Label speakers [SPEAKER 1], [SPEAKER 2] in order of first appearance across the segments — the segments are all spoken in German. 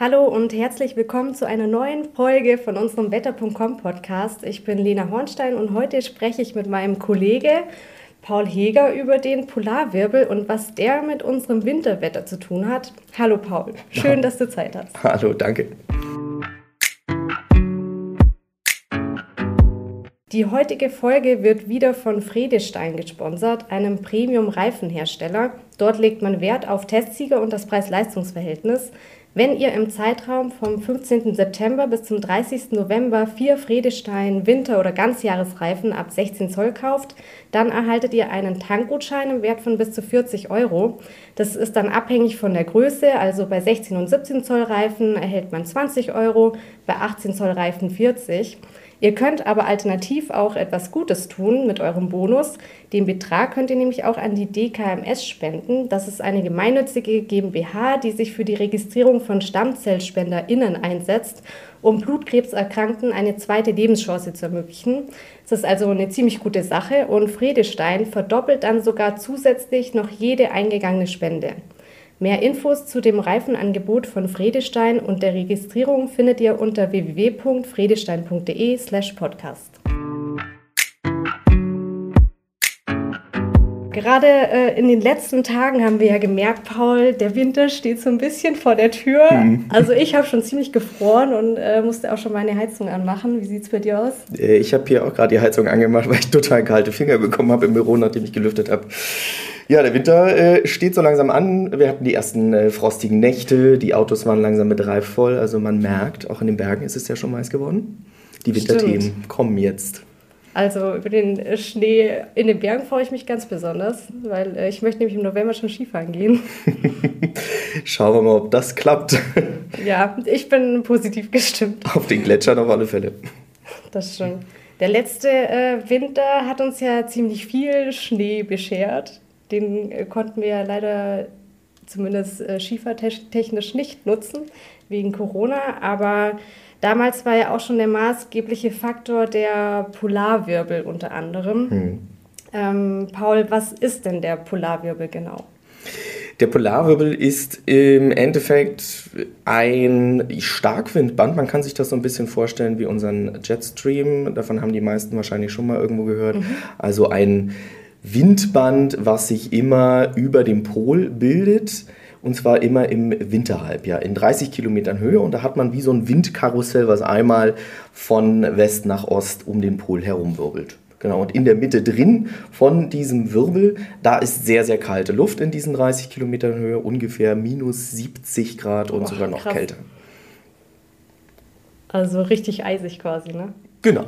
[SPEAKER 1] Hallo und herzlich willkommen zu einer neuen Folge von unserem Wetter.com Podcast. Ich bin Lena Hornstein und heute spreche ich mit meinem Kollege Paul Heger über den Polarwirbel und was der mit unserem Winterwetter zu tun hat. Hallo Paul, schön, dass du Zeit hast.
[SPEAKER 2] Hallo, danke.
[SPEAKER 1] Die heutige Folge wird wieder von Fredestein gesponsert, einem Premium-Reifenhersteller. Dort legt man Wert auf Testsieger und das Preis-Leistungs-Verhältnis. Wenn ihr im Zeitraum vom 15. September bis zum 30. November vier Fredestein Winter- oder Ganzjahresreifen ab 16 Zoll kauft, dann erhaltet ihr einen Tankgutschein im Wert von bis zu 40 Euro. Das ist dann abhängig von der Größe, also bei 16 und 17 Zoll Reifen erhält man 20 Euro, bei 18 Zoll Reifen 40 Euro. Ihr könnt aber alternativ auch etwas Gutes tun mit eurem Bonus. Den Betrag könnt ihr nämlich auch an die DKMS spenden. Das ist eine gemeinnützige GmbH, die sich für die Registrierung von StammzellspenderInnen einsetzt, um Blutkrebserkrankten eine zweite Lebenschance zu ermöglichen. Das ist also eine ziemlich gute Sache und Fredestein verdoppelt dann sogar zusätzlich noch jede eingegangene Spende. Mehr Infos zu dem Reifenangebot von Fredestein und der Registrierung findet ihr unter www.fredestein.de/podcast. Gerade äh, in den letzten Tagen haben wir ja gemerkt, Paul, der Winter steht so ein bisschen vor der Tür. Mhm. Also ich habe schon ziemlich gefroren und äh, musste auch schon meine Heizung anmachen. Wie sieht es bei dir aus?
[SPEAKER 2] Äh, ich habe hier auch gerade die Heizung angemacht, weil ich total kalte Finger bekommen habe im Büro, nachdem ich gelüftet habe. Ja, der Winter äh, steht so langsam an. Wir hatten die ersten äh, frostigen Nächte, die Autos waren langsam mit Reif voll. Also man merkt, auch in den Bergen ist es ja schon weiß geworden. Die Winterthemen kommen jetzt.
[SPEAKER 1] Also über den Schnee in den Bergen freue ich mich ganz besonders, weil äh, ich möchte nämlich im November schon Skifahren gehen.
[SPEAKER 2] Schauen wir mal, ob das klappt.
[SPEAKER 1] ja, ich bin positiv gestimmt.
[SPEAKER 2] Auf den Gletschern auf alle Fälle.
[SPEAKER 1] Das stimmt. Der letzte äh, Winter hat uns ja ziemlich viel Schnee beschert. Den äh, konnten wir ja leider zumindest äh, schiefertechnisch nicht nutzen wegen Corona, aber damals war ja auch schon der maßgebliche Faktor der Polarwirbel unter anderem. Hm. Ähm, Paul, was ist denn der Polarwirbel genau?
[SPEAKER 2] Der Polarwirbel ist im Endeffekt ein Starkwindband. Man kann sich das so ein bisschen vorstellen wie unseren Jetstream. Davon haben die meisten wahrscheinlich schon mal irgendwo gehört. Mhm. Also ein Windband, was sich immer über dem Pol bildet. Und zwar immer im Winterhalbjahr in 30 Kilometern Höhe. Und da hat man wie so ein Windkarussell, was einmal von West nach Ost um den Pol herumwirbelt. Genau, und in der Mitte drin von diesem Wirbel, da ist sehr, sehr kalte Luft in diesen 30 Kilometern Höhe, ungefähr minus 70 Grad und Boah, sogar noch krass. kälter.
[SPEAKER 1] Also richtig eisig quasi, ne?
[SPEAKER 2] Genau.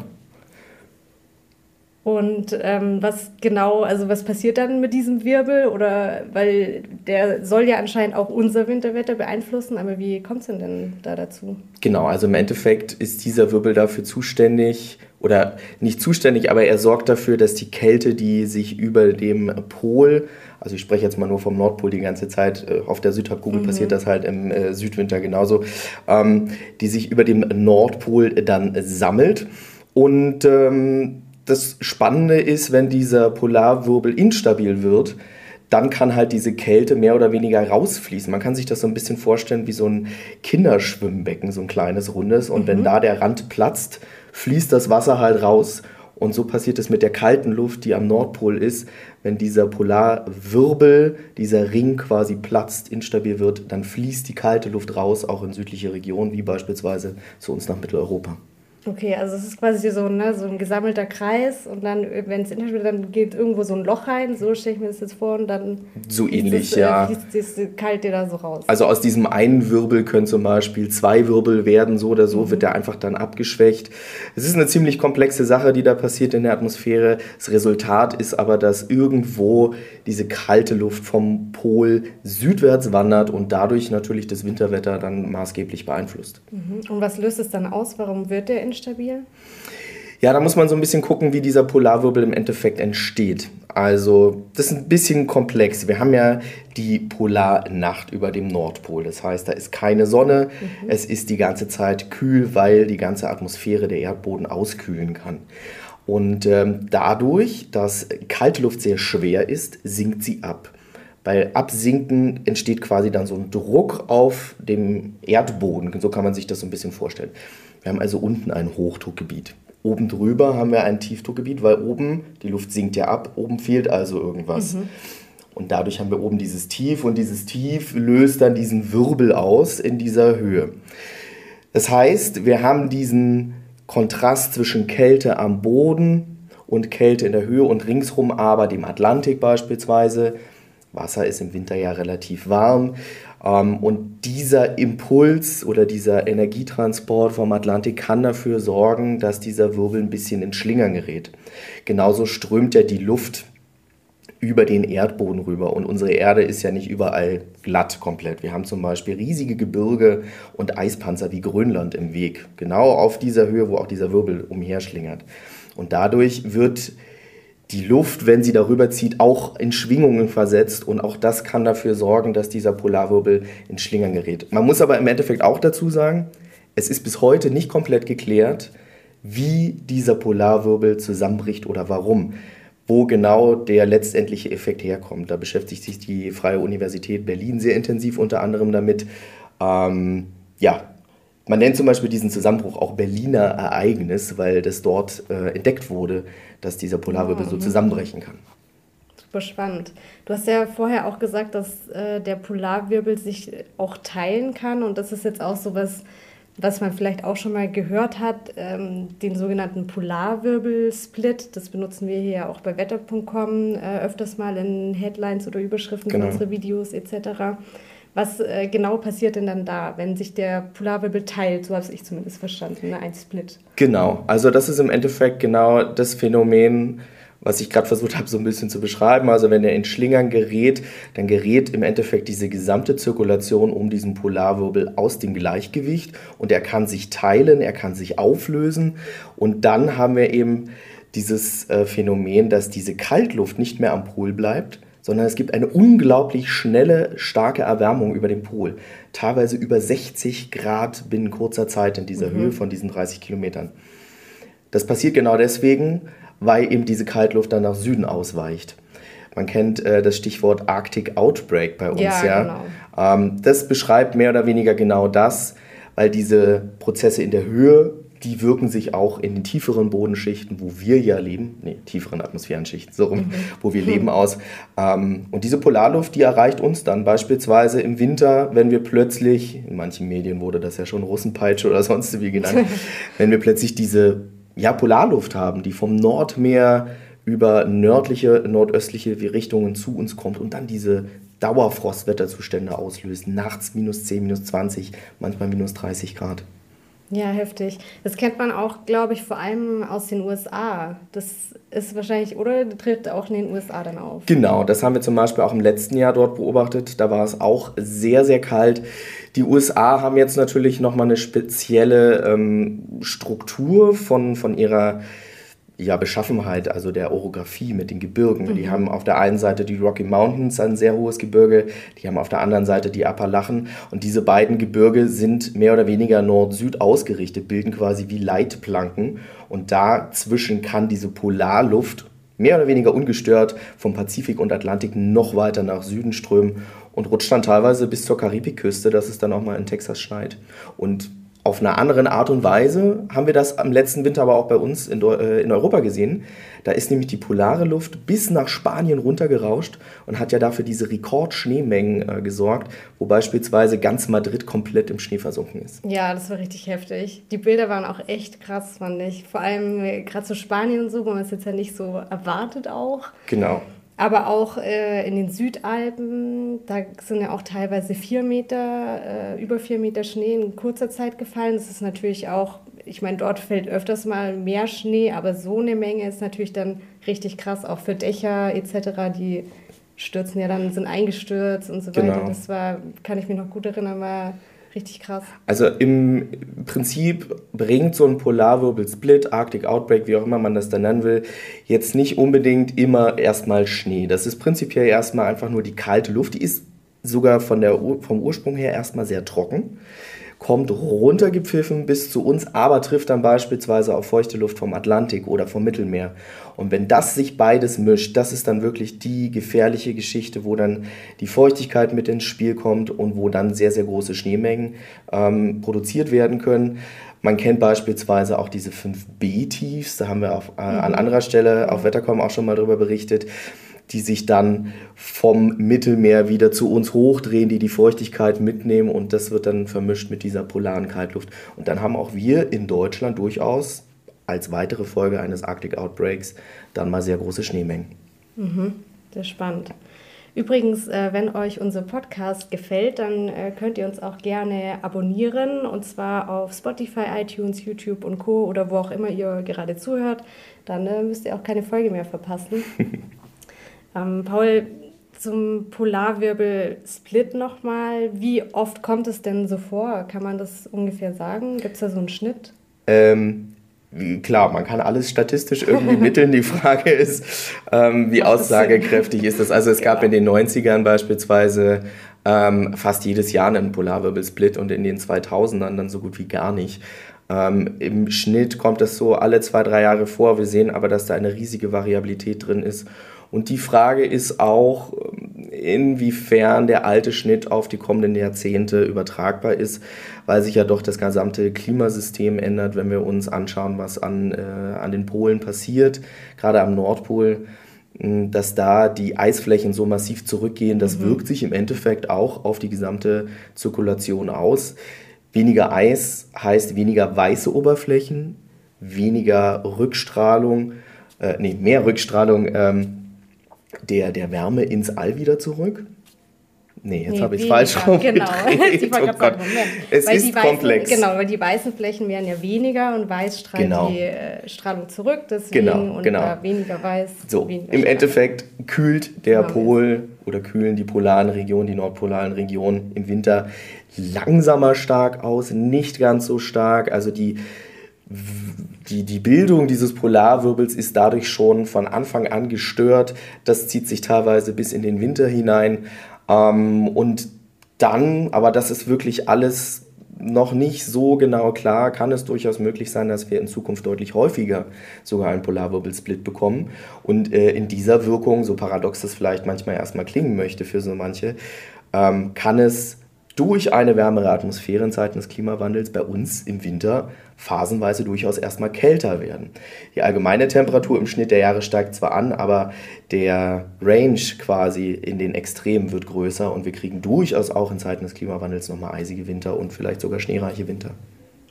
[SPEAKER 1] Und ähm, was genau, also was passiert dann mit diesem Wirbel? Oder weil der soll ja anscheinend auch unser Winterwetter beeinflussen, aber wie kommt es denn, denn da dazu?
[SPEAKER 2] Genau, also im Endeffekt ist dieser Wirbel dafür zuständig, oder nicht zuständig, aber er sorgt dafür, dass die Kälte, die sich über dem Pol, also ich spreche jetzt mal nur vom Nordpol die ganze Zeit, äh, auf der Südhalbkugel mhm. passiert das halt im äh, Südwinter genauso, ähm, die sich über dem Nordpol dann sammelt. Und ähm, das Spannende ist, wenn dieser Polarwirbel instabil wird, dann kann halt diese Kälte mehr oder weniger rausfließen. Man kann sich das so ein bisschen vorstellen wie so ein Kinderschwimmbecken, so ein kleines rundes. Und mhm. wenn da der Rand platzt, fließt das Wasser halt raus. Und so passiert es mit der kalten Luft, die am Nordpol ist. Wenn dieser Polarwirbel, dieser Ring quasi platzt, instabil wird, dann fließt die kalte Luft raus, auch in südliche Regionen, wie beispielsweise zu uns nach Mitteleuropa.
[SPEAKER 1] Okay, also es ist quasi so, ne, so ein gesammelter Kreis und dann, wenn es innerhalb dann geht irgendwo so ein Loch rein, so stelle ich mir das jetzt vor und dann
[SPEAKER 2] so ähnlich, das, äh, ja.
[SPEAKER 1] fließt das kalte da so raus.
[SPEAKER 2] Also aus diesem einen Wirbel können zum Beispiel zwei Wirbel werden, so oder so mhm. wird der einfach dann abgeschwächt. Es ist eine ziemlich komplexe Sache, die da passiert in der Atmosphäre. Das Resultat ist aber, dass irgendwo diese kalte Luft vom Pol südwärts wandert und dadurch natürlich das Winterwetter dann maßgeblich beeinflusst.
[SPEAKER 1] Mhm. Und was löst es dann aus? Warum wird der instabil?
[SPEAKER 2] Ja, da muss man so ein bisschen gucken, wie dieser Polarwirbel im Endeffekt entsteht. Also, das ist ein bisschen komplex. Wir haben ja die Polarnacht über dem Nordpol. Das heißt, da ist keine Sonne. Mhm. Es ist die ganze Zeit kühl, weil die ganze Atmosphäre der Erdboden auskühlen kann. Und ähm, dadurch, dass kalte Luft sehr schwer ist, sinkt sie ab. Bei Absinken entsteht quasi dann so ein Druck auf dem Erdboden. So kann man sich das so ein bisschen vorstellen. Wir haben also unten ein Hochdruckgebiet. Oben drüber haben wir ein Tiefdruckgebiet, weil oben die Luft sinkt ja ab, oben fehlt also irgendwas. Mhm. Und dadurch haben wir oben dieses Tief und dieses Tief löst dann diesen Wirbel aus in dieser Höhe. Das heißt, wir haben diesen Kontrast zwischen Kälte am Boden und Kälte in der Höhe und ringsrum aber dem Atlantik beispielsweise. Wasser ist im Winter ja relativ warm. Ähm, und dieser Impuls oder dieser Energietransport vom Atlantik kann dafür sorgen, dass dieser Wirbel ein bisschen in Schlingern gerät. Genauso strömt ja die Luft über den Erdboden rüber. Und unsere Erde ist ja nicht überall glatt komplett. Wir haben zum Beispiel riesige Gebirge und Eispanzer wie Grönland im Weg. Genau auf dieser Höhe, wo auch dieser Wirbel umherschlingert. Und dadurch wird die Luft, wenn sie darüber zieht, auch in Schwingungen versetzt und auch das kann dafür sorgen, dass dieser Polarwirbel in Schlingern gerät. Man muss aber im Endeffekt auch dazu sagen, es ist bis heute nicht komplett geklärt, wie dieser Polarwirbel zusammenbricht oder warum. Wo genau der letztendliche Effekt herkommt. Da beschäftigt sich die Freie Universität Berlin sehr intensiv unter anderem damit. Ähm, ja, man nennt zum Beispiel diesen Zusammenbruch auch Berliner Ereignis, weil das dort äh, entdeckt wurde, dass dieser Polarwirbel so zusammenbrechen kann.
[SPEAKER 1] Super spannend. Du hast ja vorher auch gesagt, dass äh, der Polarwirbel sich auch teilen kann und das ist jetzt auch so was, was man vielleicht auch schon mal gehört hat, ähm, den sogenannten Polarwirbelsplit. Das benutzen wir hier auch bei wetter.com äh, öfters mal in Headlines oder Überschriften genau. für unsere Videos etc. Was äh, genau passiert denn dann da, wenn sich der Polarwirbel teilt? So habe ich zumindest verstanden, ne? ein Split.
[SPEAKER 2] Genau, also das ist im Endeffekt genau das Phänomen, was ich gerade versucht habe, so ein bisschen zu beschreiben. Also wenn er in Schlingern gerät, dann gerät im Endeffekt diese gesamte Zirkulation um diesen Polarwirbel aus dem Gleichgewicht und er kann sich teilen, er kann sich auflösen und dann haben wir eben dieses äh, Phänomen, dass diese Kaltluft nicht mehr am Pol bleibt, sondern es gibt eine unglaublich schnelle, starke Erwärmung über dem Pol. Teilweise über 60 Grad binnen kurzer Zeit in dieser mhm. Höhe von diesen 30 Kilometern. Das passiert genau deswegen, weil eben diese Kaltluft dann nach Süden ausweicht. Man kennt äh, das Stichwort Arctic Outbreak bei uns, ja. ja? Genau. Ähm, das beschreibt mehr oder weniger genau das, weil diese Prozesse in der Höhe die wirken sich auch in den tieferen Bodenschichten, wo wir ja leben, nee, tieferen Atmosphärenschichten, so rum, mhm. wo wir leben, aus. Ähm, und diese Polarluft, die erreicht uns dann beispielsweise im Winter, wenn wir plötzlich, in manchen Medien wurde das ja schon Russenpeitsche oder sonst wie genannt, wenn wir plötzlich diese ja, Polarluft haben, die vom Nordmeer über nördliche, nordöstliche Richtungen zu uns kommt und dann diese Dauerfrostwetterzustände auslöst. Nachts minus 10, minus 20, manchmal minus 30 Grad.
[SPEAKER 1] Ja, heftig. Das kennt man auch, glaube ich, vor allem aus den USA. Das ist wahrscheinlich, oder tritt auch in den USA dann auf?
[SPEAKER 2] Genau, das haben wir zum Beispiel auch im letzten Jahr dort beobachtet. Da war es auch sehr, sehr kalt. Die USA haben jetzt natürlich nochmal eine spezielle ähm, Struktur von, von ihrer ja, Beschaffenheit, also der Orographie mit den Gebirgen. Mhm. Die haben auf der einen Seite die Rocky Mountains, ein sehr hohes Gebirge, die haben auf der anderen Seite die Appalachen und diese beiden Gebirge sind mehr oder weniger Nord-Süd ausgerichtet, bilden quasi wie Leitplanken und dazwischen kann diese Polarluft mehr oder weniger ungestört vom Pazifik und Atlantik noch weiter nach Süden strömen und rutscht dann teilweise bis zur Karibikküste, dass es dann auch mal in Texas schneit. Und auf einer anderen Art und Weise haben wir das am letzten Winter aber auch bei uns in, äh, in, Europa gesehen. Da ist nämlich die polare Luft bis nach Spanien runtergerauscht und hat ja dafür diese Rekordschneemengen äh, gesorgt, wo beispielsweise ganz Madrid komplett im Schnee versunken ist.
[SPEAKER 1] Ja, das war richtig heftig. Die Bilder waren auch echt krass, fand ich. Vor allem gerade so Spanien und so, wo man es jetzt ja nicht so erwartet auch.
[SPEAKER 2] Genau.
[SPEAKER 1] Aber auch äh, in den Südalpen, da sind ja auch teilweise vier Meter, äh, über vier Meter Schnee in kurzer Zeit gefallen. Das ist natürlich auch, ich meine, dort fällt öfters mal mehr Schnee, aber so eine Menge ist natürlich dann richtig krass, auch für Dächer etc., die stürzen ja dann, sind eingestürzt und so weiter. Genau. Das war, kann ich mich noch gut erinnern, war Richtig krass.
[SPEAKER 2] Also im Prinzip bringt so ein Polarwirbel-Split, Arctic Outbreak, wie auch immer man das dann nennen will, jetzt nicht unbedingt immer erstmal Schnee. Das ist prinzipiell erstmal einfach nur die kalte Luft. Die ist sogar von der, vom Ursprung her erstmal sehr trocken. Kommt runtergepfiffen bis zu uns, aber trifft dann beispielsweise auf feuchte Luft vom Atlantik oder vom Mittelmeer. Und wenn das sich beides mischt, das ist dann wirklich die gefährliche Geschichte, wo dann die Feuchtigkeit mit ins Spiel kommt und wo dann sehr, sehr große Schneemengen ähm, produziert werden können. Man kennt beispielsweise auch diese 5B-Tiefs, da haben wir auf, äh, an mhm. anderer Stelle auf Wettercom auch schon mal drüber berichtet die sich dann vom Mittelmeer wieder zu uns hochdrehen, die die Feuchtigkeit mitnehmen und das wird dann vermischt mit dieser polaren Kaltluft. Und dann haben auch wir in Deutschland durchaus als weitere Folge eines Arctic Outbreaks dann mal sehr große Schneemengen.
[SPEAKER 1] Mhm, sehr spannend. Übrigens, äh, wenn euch unser Podcast gefällt, dann äh, könnt ihr uns auch gerne abonnieren und zwar auf Spotify, iTunes, YouTube und Co. oder wo auch immer ihr gerade zuhört. Dann äh, müsst ihr auch keine Folge mehr verpassen. Ähm, Paul, zum Polarwirbel-Split nochmal. Wie oft kommt es denn so vor? Kann man das ungefähr sagen? Gibt es da so einen Schnitt?
[SPEAKER 2] Ähm, klar, man kann alles statistisch irgendwie mitteln. Die Frage ist, ähm, wie aussagekräftig ist das? Also es gab in den 90ern beispielsweise ähm, fast jedes Jahr einen Polarwirbel-Split und in den 2000ern dann so gut wie gar nicht. Ähm, Im Schnitt kommt das so alle zwei, drei Jahre vor. Wir sehen aber, dass da eine riesige Variabilität drin ist. Und die Frage ist auch, inwiefern der alte Schnitt auf die kommenden Jahrzehnte übertragbar ist, weil sich ja doch das gesamte Klimasystem ändert, wenn wir uns anschauen, was an, äh, an den Polen passiert, gerade am Nordpol dass da die Eisflächen so massiv zurückgehen, das mhm. wirkt sich im Endeffekt auch auf die gesamte Zirkulation aus. Weniger Eis heißt weniger weiße Oberflächen, weniger Rückstrahlung, äh, nee, mehr Rückstrahlung ähm, der, der Wärme ins All wieder zurück. Nee, jetzt nee, habe ich es falsch rum. Genau,
[SPEAKER 1] oh Gott. Es weil ist weißen, komplex. Genau, weil die weißen Flächen werden ja weniger und weiß strahlt genau. die äh, Strahlung zurück, deswegen genau, und genau. weniger weiß.
[SPEAKER 2] So,
[SPEAKER 1] weniger
[SPEAKER 2] im Endeffekt kühlt der genau, Pol oder kühlen die polaren Regionen, die nordpolaren Regionen im Winter langsamer stark aus, nicht ganz so stark. Also die die, die Bildung dieses Polarwirbels ist dadurch schon von Anfang an gestört. Das zieht sich teilweise bis in den Winter hinein. Ähm, und dann, aber das ist wirklich alles noch nicht so genau klar, kann es durchaus möglich sein, dass wir in Zukunft deutlich häufiger sogar einen Polarwirbelsplit bekommen. Und äh, in dieser Wirkung, so paradox das vielleicht manchmal erstmal klingen möchte für so manche, ähm, kann es durch eine wärmere Atmosphäre in Zeiten des Klimawandels bei uns im Winter phasenweise durchaus erstmal kälter werden. Die allgemeine Temperatur im Schnitt der Jahre steigt zwar an, aber der Range quasi in den Extremen wird größer und wir kriegen durchaus auch in Zeiten des Klimawandels nochmal eisige Winter und vielleicht sogar schneereiche Winter.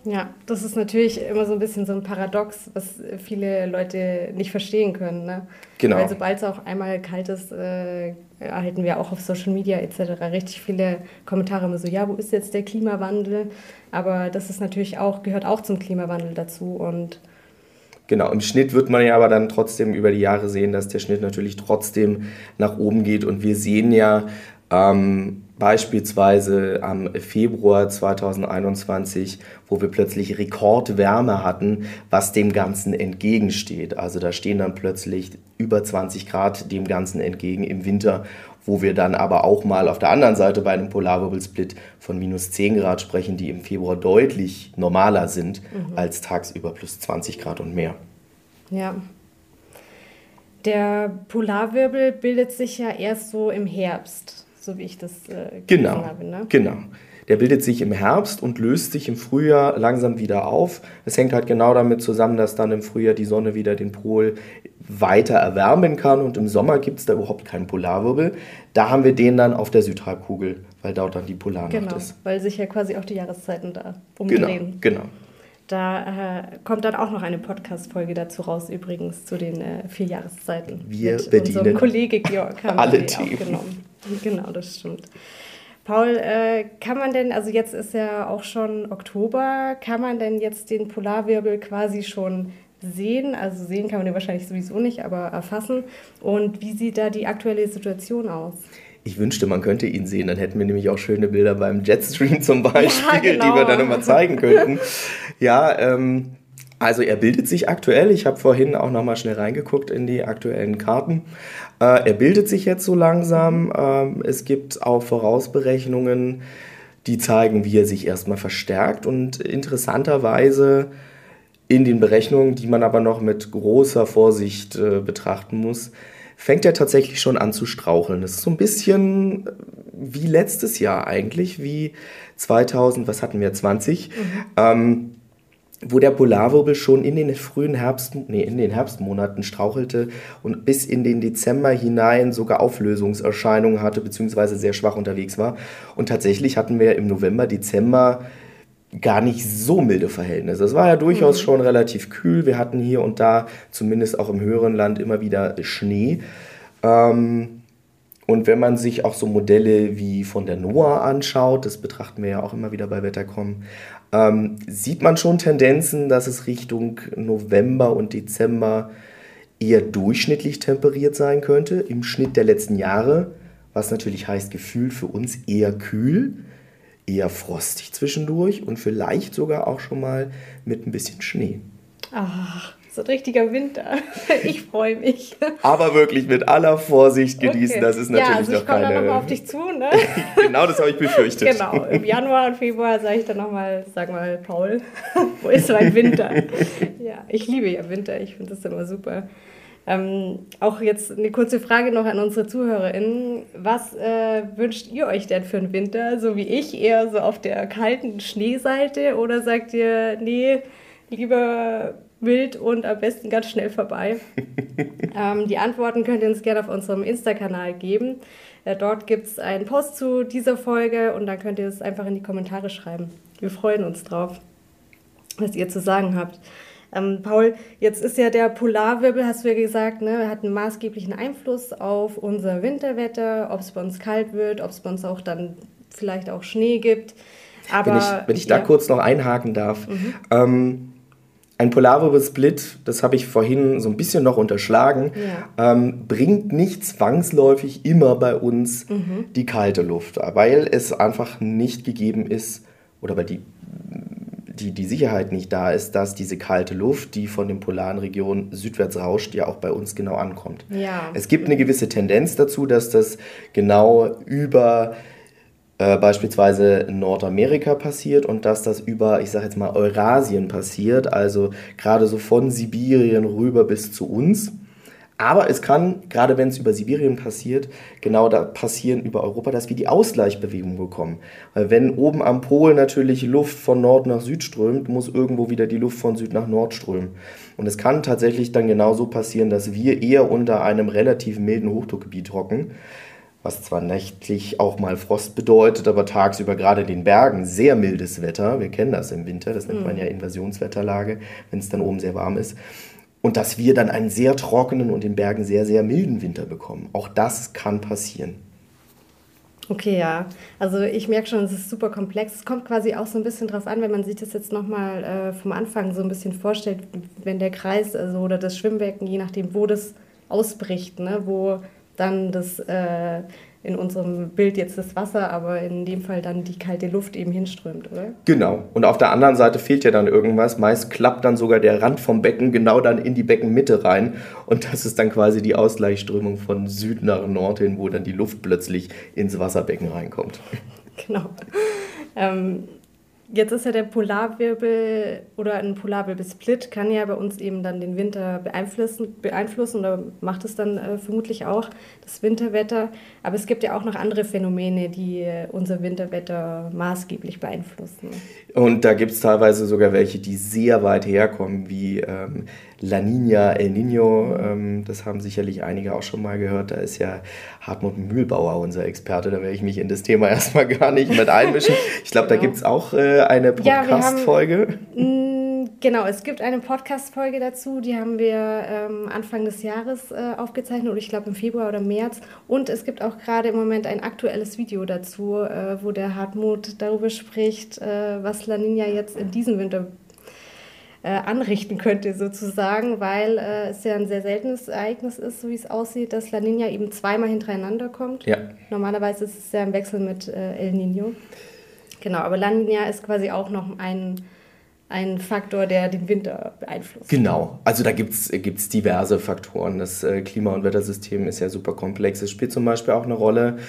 [SPEAKER 1] Ja, das ist natürlich immer so ein bisschen so ein Paradox, was viele Leute nicht verstehen können. Ne? Genau. Weil sobald es auch einmal kalt ist, äh, erhalten wir auch auf Social Media etc. richtig viele Kommentare immer so, ja, wo ist jetzt der Klimawandel? Aber das ist natürlich auch, gehört auch zum Klimawandel dazu und
[SPEAKER 2] Genau, im Schnitt wird man ja aber dann trotzdem über die Jahre sehen, dass der Schnitt natürlich trotzdem nach oben geht. Und wir sehen ja, ähm, beispielsweise am Februar 2021, wo wir plötzlich Rekordwärme hatten, was dem Ganzen entgegensteht. Also da stehen dann plötzlich über 20 Grad dem Ganzen entgegen im Winter, wo wir dann aber auch mal auf der anderen Seite bei einem Polarwirbelsplit von minus 10 Grad sprechen, die im Februar deutlich normaler sind mhm. als tagsüber plus 20 Grad und mehr.
[SPEAKER 1] Ja. Der Polarwirbel bildet sich ja erst so im Herbst so wie ich das äh,
[SPEAKER 2] genau, habe. Ne? Genau. Der bildet sich im Herbst und löst sich im Frühjahr langsam wieder auf. Es hängt halt genau damit zusammen, dass dann im Frühjahr die Sonne wieder den Pol weiter erwärmen kann und im Sommer gibt es da überhaupt keinen Polarwirbel. Da haben wir den dann auf der Südhalbkugel, weil dort dann die Polarnacht
[SPEAKER 1] genau,
[SPEAKER 2] ist.
[SPEAKER 1] weil sich ja quasi auch die Jahreszeiten da umdrehen.
[SPEAKER 2] Genau, genau.
[SPEAKER 1] Da äh, kommt dann auch noch eine Podcast-Folge dazu raus, übrigens zu den äh, vier Jahreszeiten.
[SPEAKER 2] Wir mit bedienen unserem
[SPEAKER 1] Kollege Georg haben alle Themen. aufgenommen. Genau, das stimmt. Paul, äh, kann man denn, also jetzt ist ja auch schon Oktober, kann man denn jetzt den Polarwirbel quasi schon sehen? Also sehen kann man den wahrscheinlich sowieso nicht, aber erfassen. Und wie sieht da die aktuelle Situation aus?
[SPEAKER 2] Ich wünschte, man könnte ihn sehen. Dann hätten wir nämlich auch schöne Bilder beim Jetstream zum Beispiel, ja, genau. die wir dann immer zeigen könnten. ja, ähm, also er bildet sich aktuell. Ich habe vorhin auch noch mal schnell reingeguckt in die aktuellen Karten. Äh, er bildet sich jetzt so langsam. Ähm, es gibt auch Vorausberechnungen, die zeigen, wie er sich erstmal verstärkt und interessanterweise in den Berechnungen, die man aber noch mit großer Vorsicht äh, betrachten muss, fängt er tatsächlich schon an zu straucheln. Das ist so ein bisschen äh, wie letztes Jahr eigentlich, wie 2000, was hatten wir, 20, mhm. ähm, wo der Polarwirbel schon in den frühen Herbst, nee, in den Herbstmonaten strauchelte und bis in den Dezember hinein sogar Auflösungserscheinungen hatte, beziehungsweise sehr schwach unterwegs war. Und tatsächlich hatten wir im November, Dezember gar nicht so milde Verhältnisse. Es war ja durchaus mhm. schon relativ kühl. Wir hatten hier und da, zumindest auch im höheren Land, immer wieder Schnee. Ähm, und wenn man sich auch so Modelle wie von der NOAA anschaut, das betrachten wir ja auch immer wieder bei Wettercom, ähm, sieht man schon Tendenzen, dass es Richtung November und Dezember eher durchschnittlich temperiert sein könnte, im Schnitt der letzten Jahre, was natürlich heißt, gefühlt für uns eher kühl, eher frostig zwischendurch und vielleicht sogar auch schon mal mit ein bisschen Schnee.
[SPEAKER 1] Ach, so ein richtiger Winter. Ich freue mich.
[SPEAKER 2] Aber wirklich mit aller Vorsicht genießen, okay. das ist natürlich ja, also noch keine...
[SPEAKER 1] ich komme dann nochmal auf dich zu, ne?
[SPEAKER 2] genau, das habe ich befürchtet.
[SPEAKER 1] Genau, im Januar und Februar sage ich dann nochmal, sag mal, Paul, wo ist mein Winter? Ja, ich liebe ja Winter, ich finde das immer super. Ähm, auch jetzt eine kurze Frage noch an unsere ZuhörerInnen. Was äh, wünscht ihr euch denn für einen Winter? So wie ich, eher so auf der kalten Schneeseite? Oder sagt ihr, nee, lieber wild und am besten ganz schnell vorbei? ähm, die Antworten könnt ihr uns gerne auf unserem Insta-Kanal geben. Äh, dort gibt es einen Post zu dieser Folge und dann könnt ihr es einfach in die Kommentare schreiben. Wir freuen uns drauf, was ihr zu sagen habt. Ähm, Paul, jetzt ist ja der Polarwirbel, hast du ja gesagt, ne, hat einen maßgeblichen Einfluss auf unser Winterwetter, ob es bei uns kalt wird, ob es bei uns auch dann vielleicht auch Schnee gibt.
[SPEAKER 2] Aber, wenn ich, wenn ich da ja. kurz noch einhaken darf. Mhm. Ähm, ein Polarwirbelsplit, das habe ich vorhin so ein bisschen noch unterschlagen, ja. ähm, bringt nicht zwangsläufig immer bei uns mhm. die kalte Luft, weil es einfach nicht gegeben ist oder weil die die, die Sicherheit nicht da ist, dass diese kalte Luft, die von den polaren Regionen südwärts rauscht, ja auch bei uns genau ankommt. Ja. Es gibt eine gewisse Tendenz dazu, dass das genau über äh, beispielsweise Nordamerika passiert und dass das über, ich sage jetzt mal, Eurasien passiert, also gerade so von Sibirien rüber bis zu uns. Aber es kann, gerade wenn es über Sibirien passiert, genau da passieren über Europa, dass wir die Ausgleichbewegung bekommen. Weil wenn oben am Pol natürlich Luft von Nord nach Süd strömt, muss irgendwo wieder die Luft von Süd nach Nord strömen. Und es kann tatsächlich dann genauso passieren, dass wir eher unter einem relativ milden Hochdruckgebiet hocken, was zwar nächtlich auch mal Frost bedeutet, aber tagsüber gerade in den Bergen sehr mildes Wetter. Wir kennen das im Winter, das nennt man mhm. ja Invasionswetterlage, wenn es dann oben sehr warm ist und dass wir dann einen sehr trockenen und in Bergen sehr, sehr milden Winter bekommen. Auch das kann passieren.
[SPEAKER 1] Okay, ja. Also ich merke schon, es ist super komplex. Es kommt quasi auch so ein bisschen drauf an, wenn man sich das jetzt nochmal äh, vom Anfang so ein bisschen vorstellt, wenn der Kreis also, oder das Schwimmbecken, je nachdem, wo das ausbricht, ne, wo dann das äh, in unserem Bild jetzt das Wasser, aber in dem Fall dann die kalte Luft eben hinströmt, oder?
[SPEAKER 2] Genau. Und auf der anderen Seite fehlt ja dann irgendwas. Meist klappt dann sogar der Rand vom Becken genau dann in die Beckenmitte rein. Und das ist dann quasi die Ausgleichsströmung von Süd nach Nord hin, wo dann die Luft plötzlich ins Wasserbecken reinkommt.
[SPEAKER 1] Genau. Ähm, Jetzt ist ja der Polarwirbel oder ein Polarwirbelsplit kann ja bei uns eben dann den Winter beeinflussen, beeinflussen oder macht es dann äh, vermutlich auch das Winterwetter. Aber es gibt ja auch noch andere Phänomene, die äh, unser Winterwetter maßgeblich beeinflussen.
[SPEAKER 2] Und da gibt es teilweise sogar welche, die sehr weit herkommen, wie ähm, La Nina, El Nino. Ähm, das haben sicherlich einige auch schon mal gehört. Da ist ja Hartmut Mühlbauer unser Experte. Da werde ich mich in das Thema erstmal gar nicht mit einmischen. Ich glaube, genau. da gibt es auch äh, eine Podcast-Folge.
[SPEAKER 1] Ja, mm, genau, es gibt eine Podcast-Folge dazu. Die haben wir ähm, Anfang des Jahres äh, aufgezeichnet oder ich glaube im Februar oder März. Und es gibt auch gerade im Moment ein aktuelles Video dazu, äh, wo der Hartmut darüber spricht, äh, was La Nina jetzt in diesem Winter äh, anrichten könnte, sozusagen, weil äh, es ja ein sehr seltenes Ereignis ist, so wie es aussieht, dass La Nina eben zweimal hintereinander kommt. Ja. Normalerweise ist es ja im Wechsel mit äh, El Nino. Genau, aber La Nina ist quasi auch noch ein ein Faktor, der den Winter beeinflusst.
[SPEAKER 2] Genau, also da gibt es diverse Faktoren. Das äh, Klima- und Wettersystem ist ja super komplex. Es spielt zum Beispiel auch eine Rolle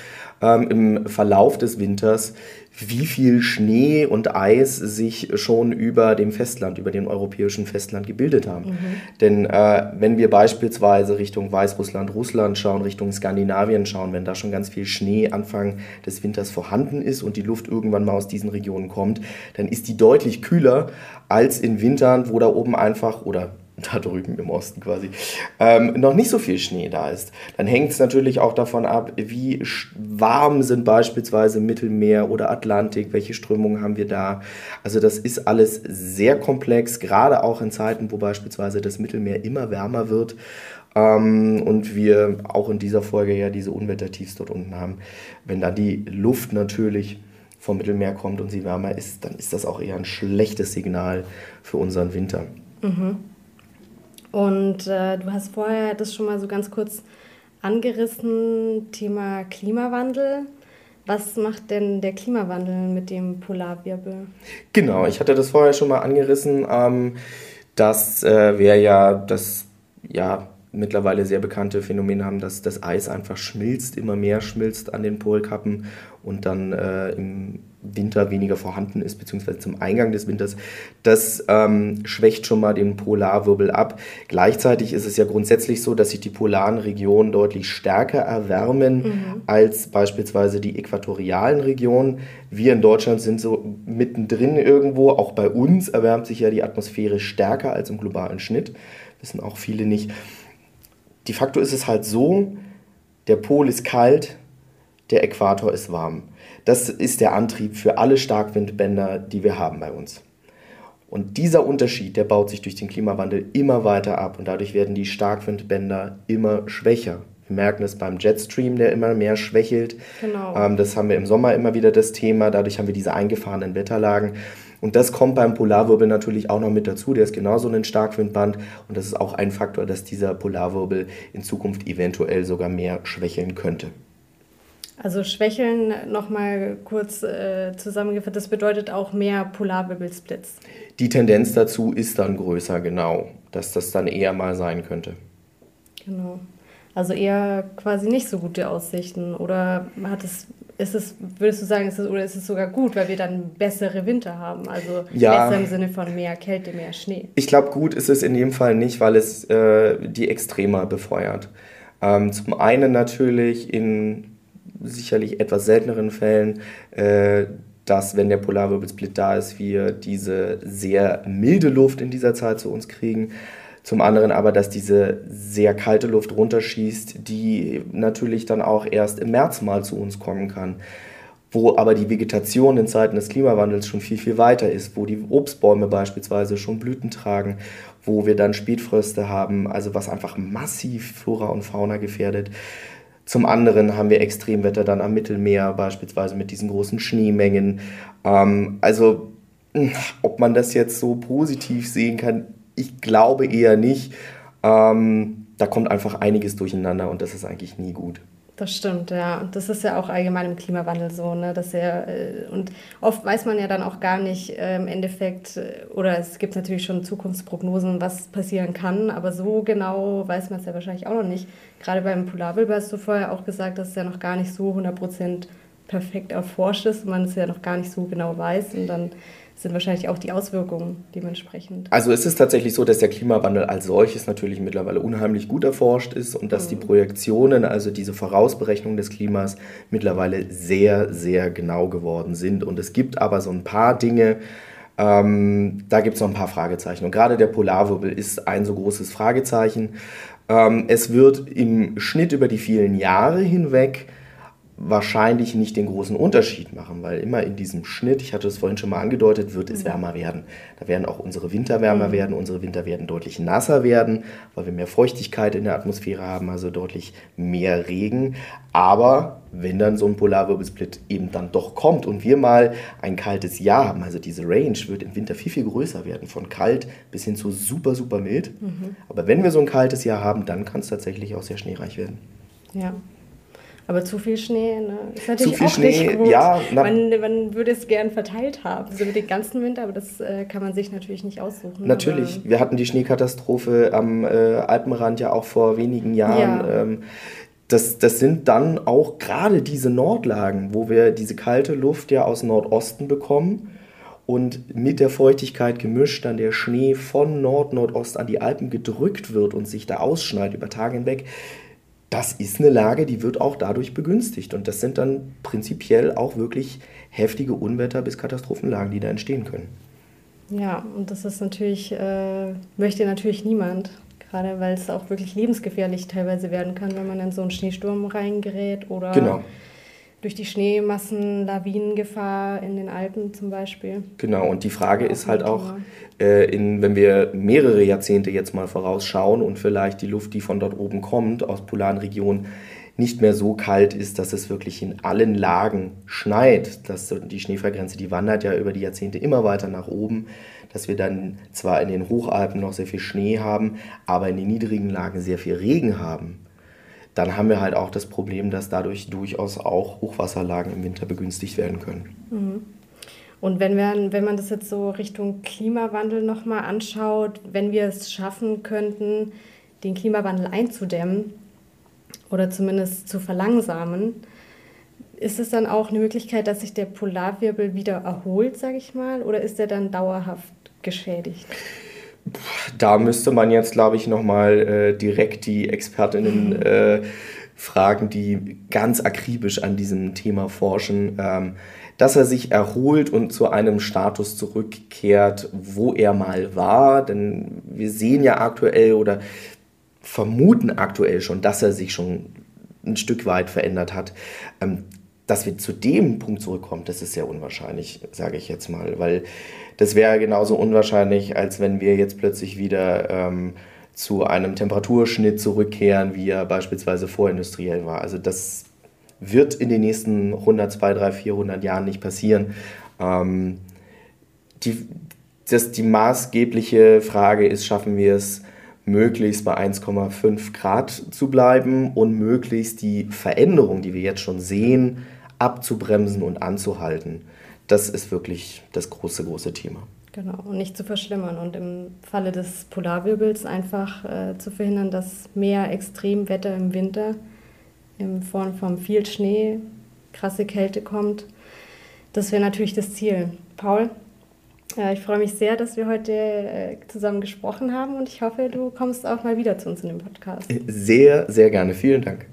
[SPEAKER 2] ähm, im Verlauf des Winters, wie viel Schnee und Eis sich schon über dem Festland, über dem europäischen Festland gebildet haben. Mhm. Denn äh, wenn wir beispielsweise Richtung Weißrussland, Russland schauen, Richtung Skandinavien schauen, wenn da schon ganz viel Schnee Anfang des Winters vorhanden ist und die Luft irgendwann mal aus diesen Regionen kommt, dann ist die deutlich kühler als in Wintern, wo da oben einfach oder da drüben im Osten quasi, ähm, noch nicht so viel Schnee da ist. Dann hängt es natürlich auch davon ab, wie warm sind beispielsweise Mittelmeer oder Atlantik, welche Strömungen haben wir da. Also das ist alles sehr komplex, gerade auch in Zeiten, wo beispielsweise das Mittelmeer immer wärmer wird. Ähm, und wir auch in dieser Folge ja diese Unwettertiefs dort unten haben. Wenn da die Luft natürlich vom Mittelmeer kommt und sie wärmer ist, dann ist das auch eher ein schlechtes Signal für unseren Winter.
[SPEAKER 1] Mhm. Und äh, du hast vorher das schon mal so ganz kurz angerissen, Thema Klimawandel. Was macht denn der Klimawandel mit dem Polarwirbel?
[SPEAKER 2] Genau, ich hatte das vorher schon mal angerissen. Ähm, das äh, wäre ja das ja, mittlerweile sehr bekannte Phänomen haben, dass das Eis einfach schmilzt, immer mehr schmilzt an den Polkappen und dann äh, im Winter weniger vorhanden ist, beziehungsweise zum Eingang des Winters. Das ähm, schwächt schon mal den Polarwirbel ab. Gleichzeitig ist es ja grundsätzlich so, dass sich die polaren Regionen deutlich stärker erwärmen mhm. als beispielsweise die äquatorialen Regionen. Wir in Deutschland sind so mittendrin irgendwo. Auch bei uns erwärmt sich ja die Atmosphäre stärker als im globalen Schnitt. Wissen auch viele nicht. De facto ist es halt so, der Pol ist kalt, der Äquator ist warm. Das ist der Antrieb für alle Starkwindbänder, die wir haben bei uns. Und dieser Unterschied, der baut sich durch den Klimawandel immer weiter ab und dadurch werden die Starkwindbänder immer schwächer. Wir merken es beim Jetstream, der immer mehr schwächelt. Genau. Ähm, das haben wir im Sommer immer wieder das Thema. Dadurch haben wir diese eingefahrenen Wetterlagen. Und das kommt beim Polarwirbel natürlich auch noch mit dazu. Der ist genauso ein Starkwindband und das ist auch ein Faktor, dass dieser Polarwirbel in Zukunft eventuell sogar mehr schwächeln könnte.
[SPEAKER 1] Also Schwächeln nochmal kurz äh, zusammengefasst, das bedeutet auch mehr Polarwirbelsplits.
[SPEAKER 2] Die Tendenz dazu ist dann größer, genau, dass das dann eher mal sein könnte.
[SPEAKER 1] Genau. Also eher quasi nicht so gute Aussichten oder hat es ist es, würdest du sagen, ist es, oder ist es sogar gut, weil wir dann bessere Winter haben? Also ja, besser im Sinne von mehr Kälte, mehr Schnee.
[SPEAKER 2] Ich glaube, gut ist es in dem Fall nicht, weil es äh, die Extremer befeuert. Ähm, zum einen natürlich in sicherlich etwas selteneren Fällen, äh, dass, wenn der Polarwirbelsplit da ist, wir diese sehr milde Luft in dieser Zeit zu uns kriegen. Zum anderen aber, dass diese sehr kalte Luft runterschießt, die natürlich dann auch erst im März mal zu uns kommen kann. Wo aber die Vegetation in Zeiten des Klimawandels schon viel, viel weiter ist, wo die Obstbäume beispielsweise schon Blüten tragen, wo wir dann Spätfröste haben, also was einfach massiv Flora und Fauna gefährdet. Zum anderen haben wir Extremwetter dann am Mittelmeer, beispielsweise mit diesen großen Schneemengen. Ähm, also, ob man das jetzt so positiv sehen kann, ich glaube eher nicht. Ähm, da kommt einfach einiges durcheinander und das ist eigentlich nie gut.
[SPEAKER 1] Das stimmt, ja. Und das ist ja auch allgemein im Klimawandel so, ne? Dass er, äh, und oft weiß man ja dann auch gar nicht äh, im Endeffekt, äh, oder es gibt natürlich schon Zukunftsprognosen, was passieren kann, aber so genau weiß man es ja wahrscheinlich auch noch nicht. Gerade beim Polarwirbel hast du vorher auch gesagt, dass es ja noch gar nicht so 100% perfekt erforscht ist und man es ja noch gar nicht so genau weiß. Und dann sind wahrscheinlich auch die Auswirkungen dementsprechend.
[SPEAKER 2] Also ist es tatsächlich so, dass der Klimawandel als solches natürlich mittlerweile unheimlich gut erforscht ist und dass mhm. die Projektionen, also diese Vorausberechnungen des Klimas mittlerweile sehr, sehr genau geworden sind. Und es gibt aber so ein paar Dinge, ähm, da gibt es noch ein paar Fragezeichen. Und gerade der Polarwirbel ist ein so großes Fragezeichen. Ähm, es wird im Schnitt über die vielen Jahre hinweg wahrscheinlich nicht den großen Unterschied machen, weil immer in diesem Schnitt, ich hatte es vorhin schon mal angedeutet, wird es wärmer werden. Da werden auch unsere Winter wärmer mhm. werden, unsere Winter werden deutlich nasser werden, weil wir mehr Feuchtigkeit in der Atmosphäre haben, also deutlich mehr Regen. Aber wenn dann so ein Polarwirbelsplit eben dann doch kommt und wir mal ein kaltes Jahr haben, also diese Range wird im Winter viel, viel größer werden, von kalt bis hin zu super, super mild. Mhm. Aber wenn wir so ein kaltes Jahr haben, dann kann es tatsächlich auch sehr schneereich werden.
[SPEAKER 1] Ja, aber zu viel Schnee ne? ist natürlich zu viel auch Schnee, nicht gut. Ja, man, man würde es gern verteilt haben, so mit den ganzen Winter, aber das äh, kann man sich natürlich nicht aussuchen.
[SPEAKER 2] Natürlich. Wir hatten die Schneekatastrophe am äh, Alpenrand ja auch vor wenigen Jahren. Ja. Ähm, das, das sind dann auch gerade diese Nordlagen, wo wir diese kalte Luft ja aus Nordosten bekommen und mit der Feuchtigkeit gemischt dann der Schnee von Nord-Nordost an die Alpen gedrückt wird und sich da ausschneit über Tage hinweg. Das ist eine Lage, die wird auch dadurch begünstigt. Und das sind dann prinzipiell auch wirklich heftige Unwetter- bis Katastrophenlagen, die da entstehen können.
[SPEAKER 1] Ja, und das ist natürlich, äh, möchte natürlich niemand. Gerade weil es auch wirklich lebensgefährlich teilweise werden kann, wenn man in so einen Schneesturm reingerät oder genau. Durch die Schneemassen Lawinengefahr in den Alpen zum Beispiel.
[SPEAKER 2] Genau, und die Frage ist halt auch, äh, in, wenn wir mehrere Jahrzehnte jetzt mal vorausschauen und vielleicht die Luft, die von dort oben kommt, aus polaren Regionen, nicht mehr so kalt ist, dass es wirklich in allen Lagen schneit. Das, die Schneefallgrenze, die wandert ja über die Jahrzehnte immer weiter nach oben, dass wir dann zwar in den Hochalpen noch sehr viel Schnee haben, aber in den niedrigen Lagen sehr viel Regen haben. Dann haben wir halt auch das Problem, dass dadurch durchaus auch Hochwasserlagen im Winter begünstigt werden können.
[SPEAKER 1] Mhm. Und wenn, wir, wenn man das jetzt so Richtung Klimawandel nochmal anschaut, wenn wir es schaffen könnten, den Klimawandel einzudämmen, oder zumindest zu verlangsamen. Ist es dann auch eine Möglichkeit, dass sich der Polarwirbel wieder erholt, sage ich mal, oder ist er dann dauerhaft geschädigt?
[SPEAKER 2] Da müsste man jetzt, glaube ich, nochmal äh, direkt die Expertinnen äh, fragen, die ganz akribisch an diesem Thema forschen. Ähm, dass er sich erholt und zu einem Status zurückkehrt, wo er mal war. Denn wir sehen ja aktuell oder vermuten aktuell schon, dass er sich schon ein Stück weit verändert hat. Ähm, dass wir zu dem Punkt zurückkommen, das ist sehr unwahrscheinlich, sage ich jetzt mal, weil das wäre genauso unwahrscheinlich, als wenn wir jetzt plötzlich wieder ähm, zu einem Temperaturschnitt zurückkehren, wie er beispielsweise vorindustriell war. Also das wird in den nächsten 100, 200, 300, 400 Jahren nicht passieren. Ähm, die, das, die maßgebliche Frage ist, schaffen wir es, möglichst bei 1,5 Grad zu bleiben und möglichst die Veränderung, die wir jetzt schon sehen, abzubremsen und anzuhalten. Das ist wirklich das große, große Thema.
[SPEAKER 1] Genau, und nicht zu verschlimmern und im Falle des Polarwirbels einfach äh, zu verhindern, dass mehr Extremwetter im Winter in Form von viel Schnee, krasse Kälte kommt. Das wäre natürlich das Ziel. Paul, ja, ich freue mich sehr, dass wir heute äh, zusammen gesprochen haben und ich hoffe, du kommst auch mal wieder zu uns in dem Podcast.
[SPEAKER 2] Sehr, sehr gerne. Vielen Dank.